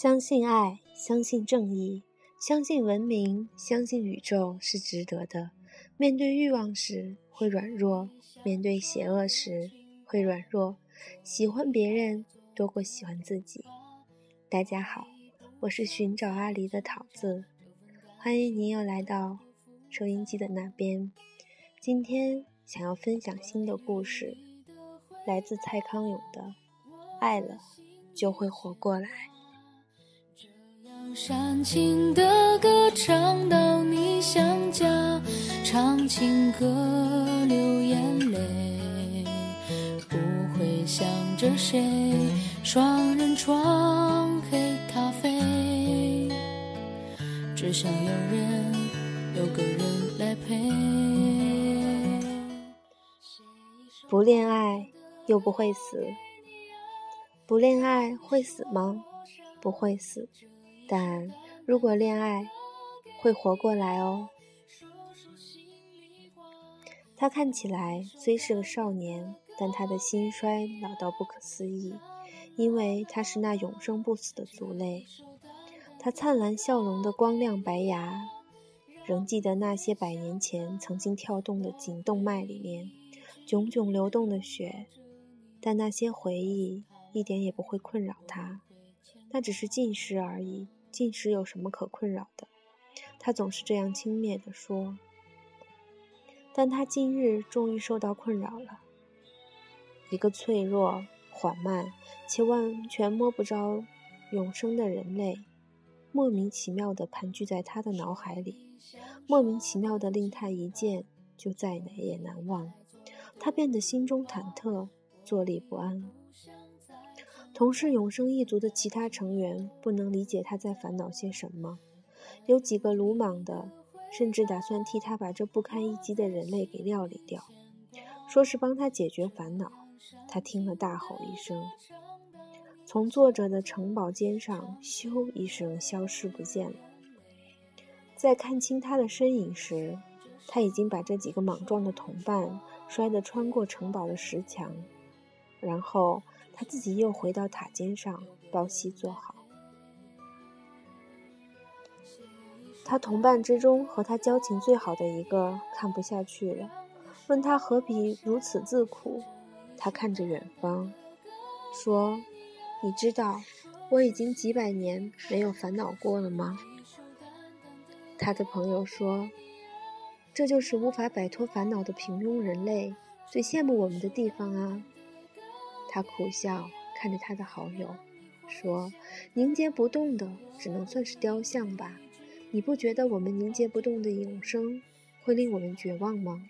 相信爱，相信正义，相信文明，相信宇宙是值得的。面对欲望时会软弱，面对邪恶时会软弱。喜欢别人多过喜欢自己。大家好，我是寻找阿离的桃子，欢迎您又来到收音机的那边。今天想要分享新的故事，来自蔡康永的《爱了就会活过来》。煽情的歌唱到你想家，唱情歌流眼泪，不会想着谁，双人床黑咖啡，只想有人有个人来陪。不恋爱又不会死，不恋爱会死吗？不会死。但如果恋爱，会活过来哦。他看起来虽是个少年，但他的心衰老到不可思议，因为他是那永生不死的族类。他灿烂笑容的光亮白牙，仍记得那些百年前曾经跳动的颈动脉里面炯炯流动的血，但那些回忆一点也不会困扰他，那只是近视而已。近视有什么可困扰的？他总是这样轻蔑地说。但他今日终于受到困扰了。一个脆弱、缓慢且完全摸不着永生的人类，莫名其妙地盘踞在他的脑海里，莫名其妙地令他一见就再也难忘。他变得心中忐忑，坐立不安。同是永生一族的其他成员不能理解他在烦恼些什么，有几个鲁莽的，甚至打算替他把这不堪一击的人类给料理掉，说是帮他解决烦恼。他听了大吼一声，从坐着的城堡尖上咻一声消失不见了。在看清他的身影时，他已经把这几个莽撞的同伴摔得穿过城堡的石墙，然后。他自己又回到塔尖上抱膝坐好。他同伴之中和他交情最好的一个看不下去了，问他何必如此自苦。他看着远方，说：“你知道我已经几百年没有烦恼过了吗？”他的朋友说：“这就是无法摆脱烦恼的平庸人类最羡慕我们的地方啊。”他苦笑，看着他的好友，说：“凝结不动的，只能算是雕像吧？你不觉得我们凝结不动的永生，会令我们绝望吗？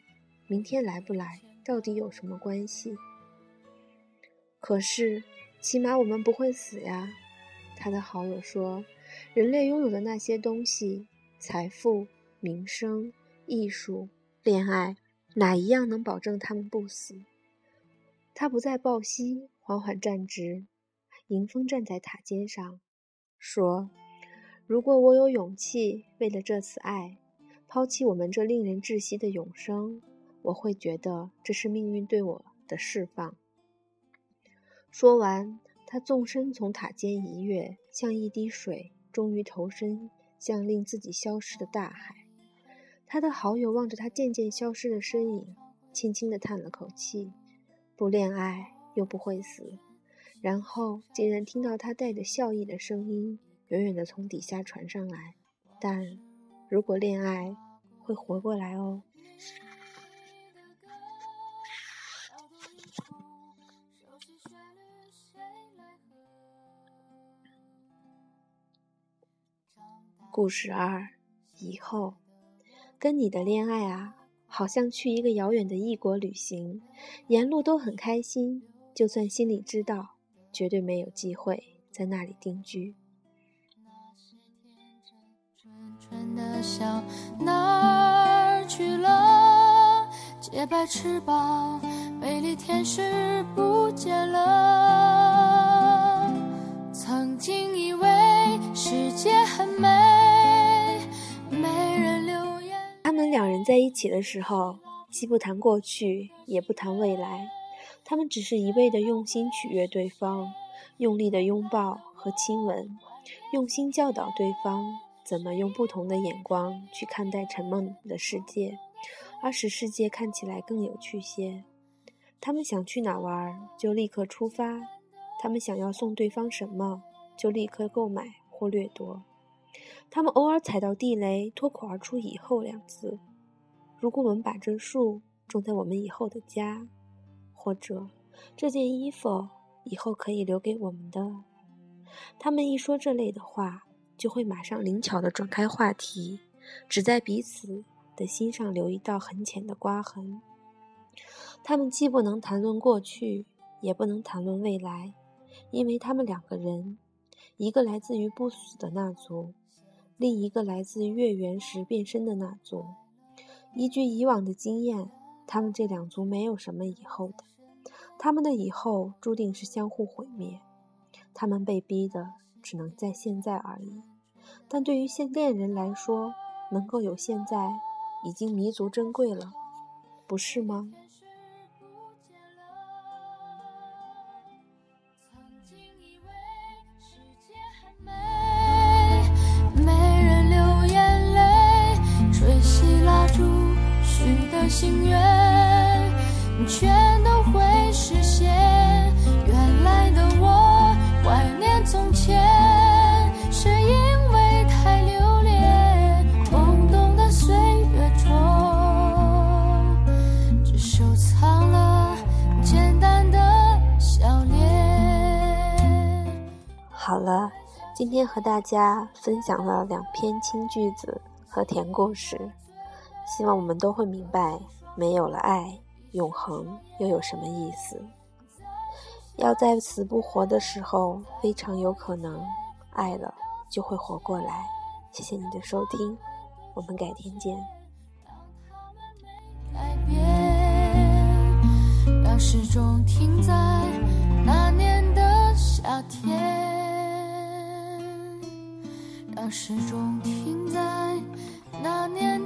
明天来不来，到底有什么关系？可是，起码我们不会死呀。”他的好友说：“人类拥有的那些东西，财富、名声、艺术、恋爱，哪一样能保证他们不死？”他不再抱膝，缓缓站直，迎风站在塔尖上，说：“如果我有勇气，为了这次爱，抛弃我们这令人窒息的永生，我会觉得这是命运对我的释放。”说完，他纵身从塔尖一跃，像一滴水，终于投身向令自己消失的大海。他的好友望着他渐渐消失的身影，轻轻地叹了口气。不恋爱又不会死，然后竟然听到他带着笑意的声音，远远的从底下传上来。但如果恋爱，会活过来哦。故事二，以后跟你的恋爱啊。好像去一个遥远的异国旅行，沿路都很开心。就算心里知道，绝对没有机会在那里定居。哪儿去了？洁白翅膀，美丽天使不见了。曾经以为世界很美。两人在一起的时候，既不谈过去，也不谈未来，他们只是一味的用心取悦对方，用力的拥抱和亲吻，用心教导对方怎么用不同的眼光去看待沉闷的世界，而使世界看起来更有趣些。他们想去哪玩，就立刻出发；他们想要送对方什么，就立刻购买或掠夺。他们偶尔踩到地雷，脱口而出“以后”两字。如果我们把这树种在我们以后的家，或者这件衣服以后可以留给我们的，他们一说这类的话，就会马上灵巧地转开话题，只在彼此的心上留一道很浅的刮痕。他们既不能谈论过去，也不能谈论未来，因为他们两个人，一个来自于不死的那族，另一个来自月圆时变身的那族。依据以往的经验，他们这两族没有什么以后的，他们的以后注定是相互毁灭。他们被逼的只能在现在而已。但对于现恋人来说，能够有现在，已经弥足珍贵了，不是吗？心愿全都会实现。原来的我怀念从前，是因为太留恋懵懂的岁月中，只收藏了简单的笑脸。好了，今天和大家分享了两篇轻句子和甜故事。希望我们都会明白，没有了爱，永恒又有什么意思？要在死不活的时候，非常有可能爱了就会活过来。谢谢你的收听，我们改天见。让时钟停在那年的夏天，让时钟停在那年。